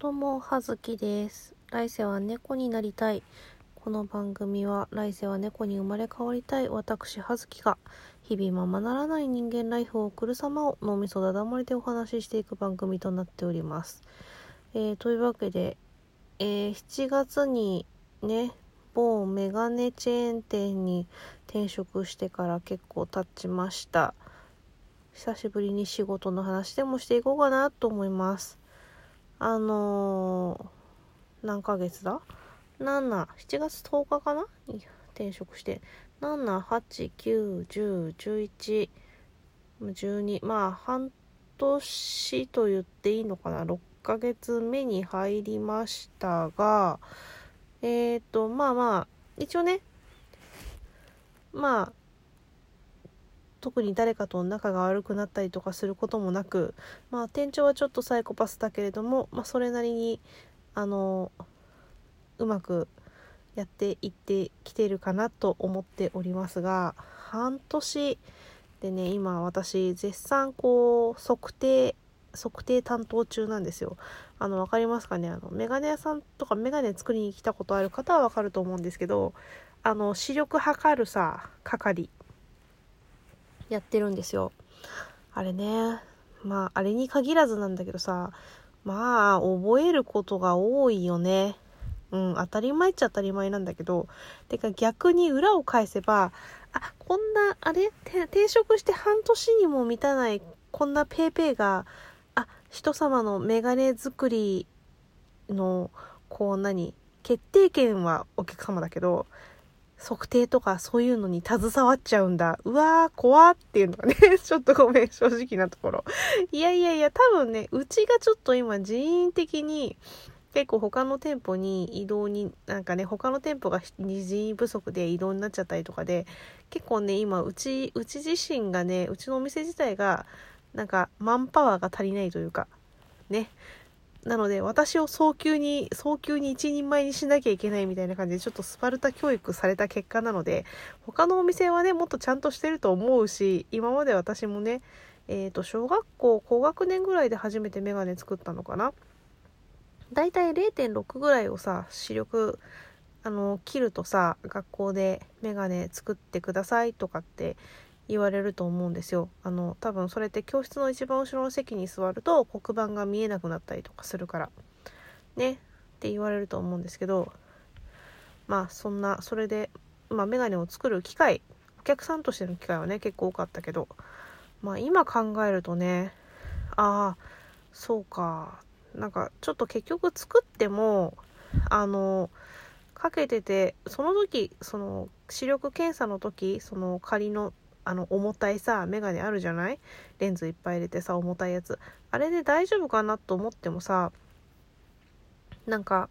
どうも、はずきです。来世は猫になりたい。この番組は、来世は猫に生まれ変わりたい私、はずきが、日々ままならない人間ライフを送る様を脳みそだだ漏れでお話ししていく番組となっております。えー、というわけで、えー7月にね、某メガネチェーン店に転職してから結構経ちました。久しぶりに仕事の話でもしていこうかなと思います。あのー、何ヶ月だ ?7、7月10日かな？転職して。7、8、9、10、11、12、まあ半年と言っていいのかな ?6 ヶ月目に入りましたが、えっ、ー、と、まあまあ、一応ね、まあ、特に誰かと仲が悪くなったりとかすることもなく、まあ、店長はちょっとサイコパスだけれども、まあ、それなりにあのうまくやっていってきてるかなと思っておりますが半年でね今私絶賛こう測定測定担当中なんですよ。あの分かりますかね？あのメガネ屋さんとかメガネ作りに来たことある方は分かると思うんですけどあの視力測るさ係やってるんですよ。あれね、まあ、あれに限らずなんだけどさ、まあ、覚えることが多いよね。うん、当たり前っちゃ当たり前なんだけど、てか逆に裏を返せば、あ、こんな、あれ？転職して半年にも満たない、こんなペーペーが、あ、人様のメガネ作りの、こう何、決定権はお客様だけど、測定とかそういうのに携わっちゃうんだ。うわー、怖っていうのがね、ちょっとごめん、正直なところ。いやいやいや、多分ね、うちがちょっと今人員的に結構他の店舗に移動に、なんかね、他の店舗が人員不足で移動になっちゃったりとかで、結構ね、今、うち、うち自身がね、うちのお店自体が、なんか、マンパワーが足りないというか、ね。なので私を早急に早急に一人前にしなきゃいけないみたいな感じでちょっとスパルタ教育された結果なので他のお店はねもっとちゃんとしてると思うし今まで私もねえっ、ー、と小学校高学年ぐらいで初めてメガネ作ったのかな。だいたい0.6ぐらいをさ視力あの切るとさ学校でメガネ作ってくださいとかって言われると思うんですよ。あの多分それって教室の一番後ろの席に座ると黒板が見えなくなったりとかするから。ね。って言われると思うんですけどまあそんなそれで、まあ、メガネを作る機会お客さんとしての機会はね結構多かったけどまあ今考えるとねああそうか。なんかちょっと結局作ってもあのかけててその時その視力検査の時その仮のあの重たいさメガネあるじゃない？レンズいっぱい入れてさ重たいやつ。あれで大丈夫かなと思ってもさなんか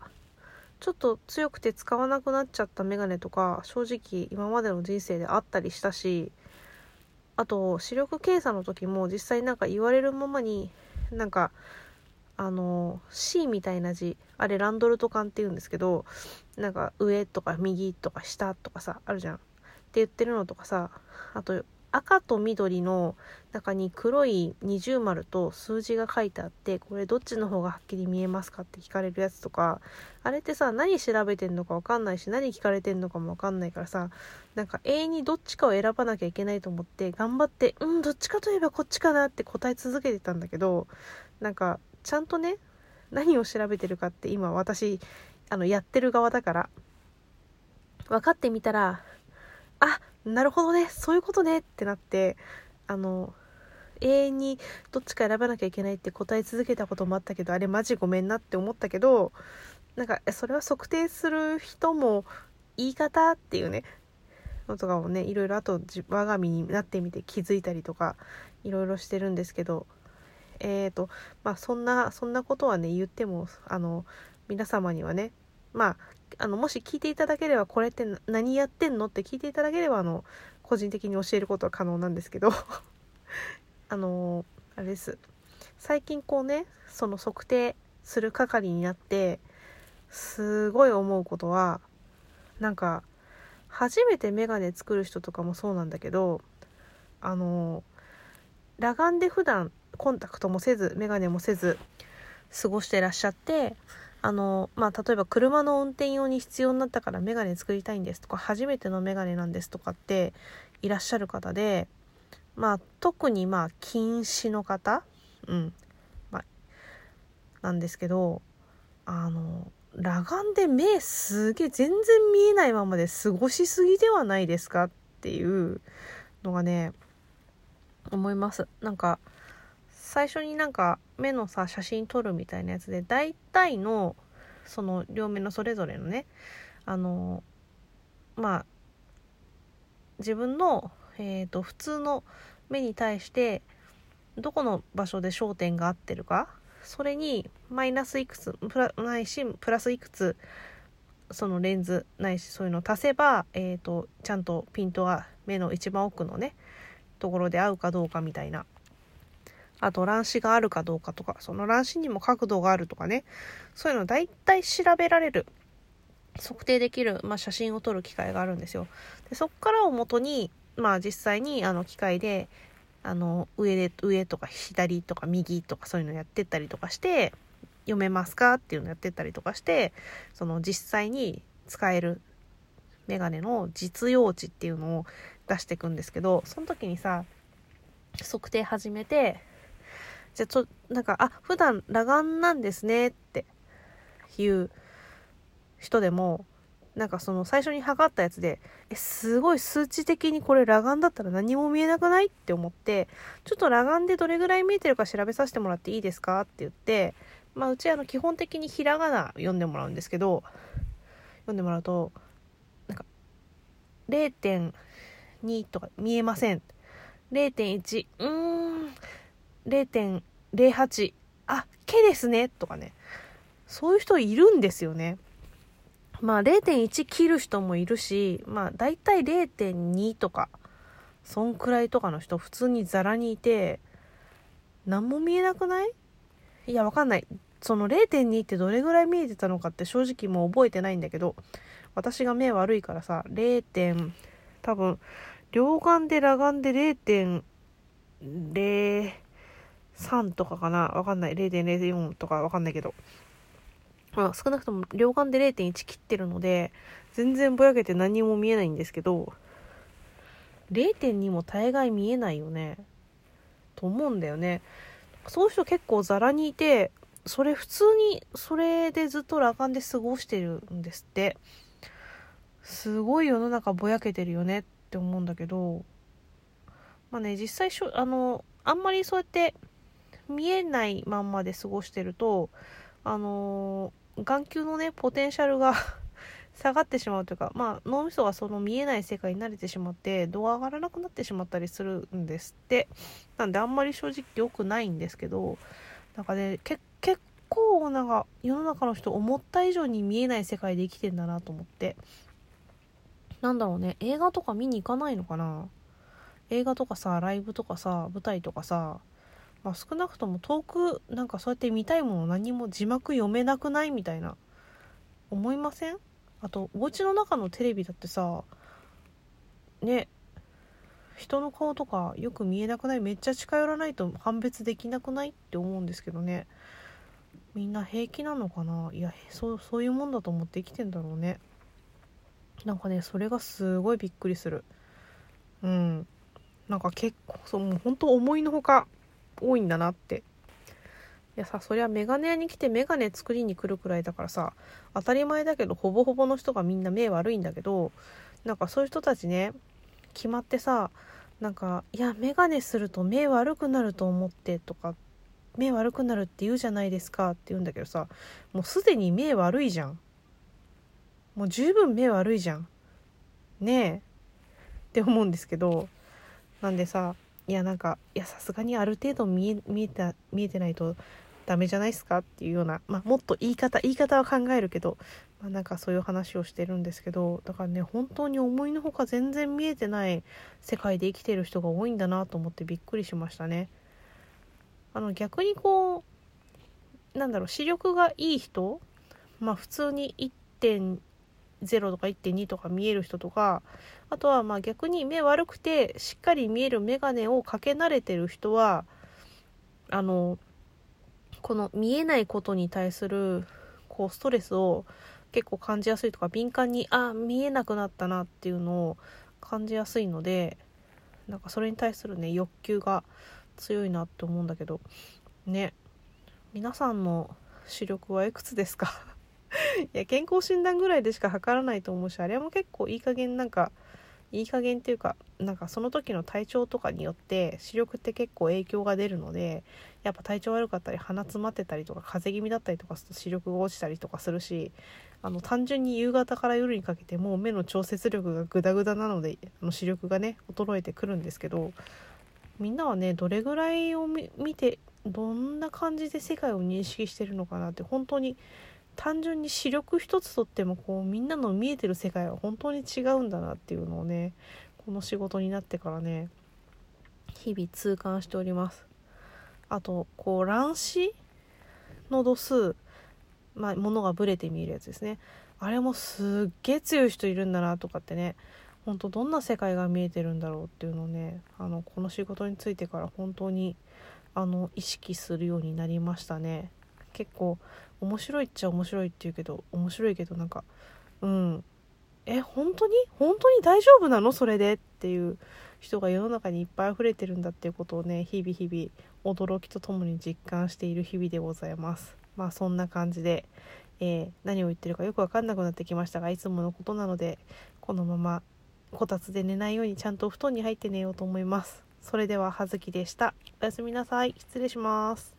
ちょっと強くて使わなくなっちゃったメガネとか正直今までの人生であったりしたしあと視力検査の時も実際なんか言われるままになんかあの C みたいな字あれランドルト缶って言うんですけどなんか上とか右とか下とかさあるじゃん。言ってるのとかさあと赤と緑の中に黒い二重丸と数字が書いてあってこれどっちの方がはっきり見えますかって聞かれるやつとかあれってさ何調べてんのか分かんないし何聞かれてんのかも分かんないからさなんか永遠にどっちかを選ばなきゃいけないと思って頑張ってうんどっちかといえばこっちかなって答え続けてたんだけどなんかちゃんとね何を調べてるかって今私あのやってる側だから分かってみたらあなるほどね。そういうことね。ってなってあの永遠にどっちか選ばなきゃいけないって答え続けたこともあったけどあれマジごめんなって思ったけどなんかそれは測定する人も言い方っていうねのとかもねいろいろあと我が身になってみて気づいたりとかいろいろしてるんですけどえーとまあそんなそんなことはね言ってもあの皆様にはねまああのもし聞いていただければこれって何やってんのって聞いていただければあの個人的に教えることは可能なんですけど。あのあれです。最近こうねその測定する係になってすごい思うことはなんか初めてメガネ作る人とかもそうなんだけどあの裸眼で普段コンタクトもせずメガネもせず過ごしてらっしゃってあのまあ例えば車の運転用に必要になったからメガネ作りたいんですとか初めてのメガネなんですとかっていらっしゃる方でまあ特にまあ近視の方うんまあなんですけどあの裸眼で目すげえ全然見えないままで過ごしすぎではないですかっていうのがね思います。なんか最初になんか目のさ写真撮るみたいなやつで大体のその両目のそれぞれのねあのまあ自分の、えーと、普通の目に対してどこの場所で焦点が合ってるかそれにマイナスいくつプラないしプラスいくつそのレンズないしそういうのを足せば、えーと、ちゃんとピントが目の一番奥のねところで合うかどうかみたいなあと乱視があるかどうかとかその乱視にも角度があるとかね。そういうの大体調べられる。測定できる、まあ、写真を撮る機会があるんですよ。でそっからをもとにまあ実際にあの機械であの上で上とか左とか右とかそういうのやってったりとかして読めますかっていうのやってったりとかしてその実際に使えるメガネの実用値っていうのを出していくんですけどその時にさ測定始めてじゃあちょなんかあ普段裸眼なんですねっていう人でもなんかその最初に測ったやつでえすごい数値的にこれ裸眼だったら何も見えなくないって思ってちょっと裸眼でどれぐらい見えてるか調べさせてもらっていいですかって言ってまあうちあの基本的にひらがな読んでもらうんですけど読んでもらうとなんか0.2とか見えません。0.1うーん0.08あ毛ですねとかね。そういう人いるんですよね。まあ0.1切る人もいるしまあ大体0.2とかそんくらいとかの人普通にザラにいて何も見えなくない？いやわかんない。その0.2ってどれぐらい見えてたのかって正直もう覚えてないんだけど私が目悪いからさ 0. 点多分両眼で裸眼で0.0 3とかかな？わかんない。0.04とかわかんないけど。まあ、少なくとも両眼で0.1切ってるので全然ぼやけて何も見えないんですけど0.2も大概見えないよね。と思うんだよね。そういう人結構ザラにいてそれ普通にそれでずっと裸眼で過ごしてるんですって。すごい世の中ぼやけてるよねって思うんだけど。まあね実際しょあのあんまりそうやって見えないまんまで過ごしてるとあの眼球のねポテンシャルが 下がってしまうというかまあ脳みそがその見えない世界に慣れてしまって度が上がらなくなってしまったりするんですって。なんであんまり正直良くないんですけどなんかね結構なんか世の中の人思った以上に見えない世界で生きてんだなと思って。なんだろうね映画とか見に行かないのかな？映画とかさライブとかさ舞台とかさまあ、少なくとも遠くなんかそうやって見たいもの何も字幕読めなくないみたいな思いません？あとお家の中のテレビだってさね人の顔とかよく見えなくない？めっちゃ近寄らないと判別できなくないって思うんですけどね。みんな平気なのかな？いやそうそういうもんだと思って生きてんだろうね。なんかねそれがすごいびっくりする。うん。なんか結構そうもう本当思いのほか。多いんだなって。いやさそりゃメガネ屋に来てメガネ作りに来るくらいだからさ当たり前だけどほぼほぼの人がみんな目悪いんだけどなんかそういう人たちね決まってさなんか「いや眼鏡すると目悪くなると思って」とか「目悪くなるって言うじゃないですか」って言うんだけどさもうすでに目悪いじゃん。もう十分目悪いじゃん。ねえ。って思うんですけどなんでさいやなんかいやさすがにある程度見え見えた見えてないとダメじゃないですかっていうような、まあ、もっと言い方言い方は考えるけど、まあ、なんかそういう話をしてるんですけどだからね本当に思いのほか全然見えてない世界で生きてる人が多いんだなと思ってびっくりしましたね。あの逆にこうなんだろう視力がいい人まあ普通に0とか1.2とか見える人とかあとはまあ逆に目悪くてしっかり見える眼鏡をかけ慣れてる人はあのこの見えないことに対するこうストレスを結構感じやすいとか敏感にあ見えなくなったなっていうのを感じやすいのでなんかそれに対するね欲求が強いなって思うんだけど。ね。皆さんの視力はいくつですか？いや健康診断ぐらいでしか測らないと思うしあれも結構いい加減なんかいい加減っていうかなんかその時の体調とかによって視力って結構影響が出るのでやっぱ体調悪かったり鼻詰まってたりとか風邪気味だったりとかすると視力が落ちたりとかするしあの単純に夕方から夜にかけてもう目の調節力がグダグダなのであの視力がね衰えてくるんですけどみんなはねどれぐらいを見てどんな感じで世界を認識してるのかなって本当に単純に視力一つとってもこうみんなの見えてる世界は本当に違うんだなっていうのをねこの仕事になってからね日々痛感しております。あとこう乱視の度数まあ物がブレて見えるやつですね。あれもすっげえ強い人いるんだなとかってね本当どんな世界が見えてるんだろうっていうのをねあのこの仕事についてから本当にあの意識するようになりましたね。結構面白いっちゃ面白いって言うけど面白いけどなんかうん。え本当に？本当に大丈夫なの？それでっていう人が世の中にいっぱい溢れてるんだっていうことをね日々日々驚きとともに実感している日々でございます。まあそんな感じで、えー、何を言ってるかよく分かんなくなってきましたがいつものことなのでこのままこたつで寝ないようにちゃんとお布団に入って寝ようと思います。それでは葉月でした。おやすみなさい。失礼します。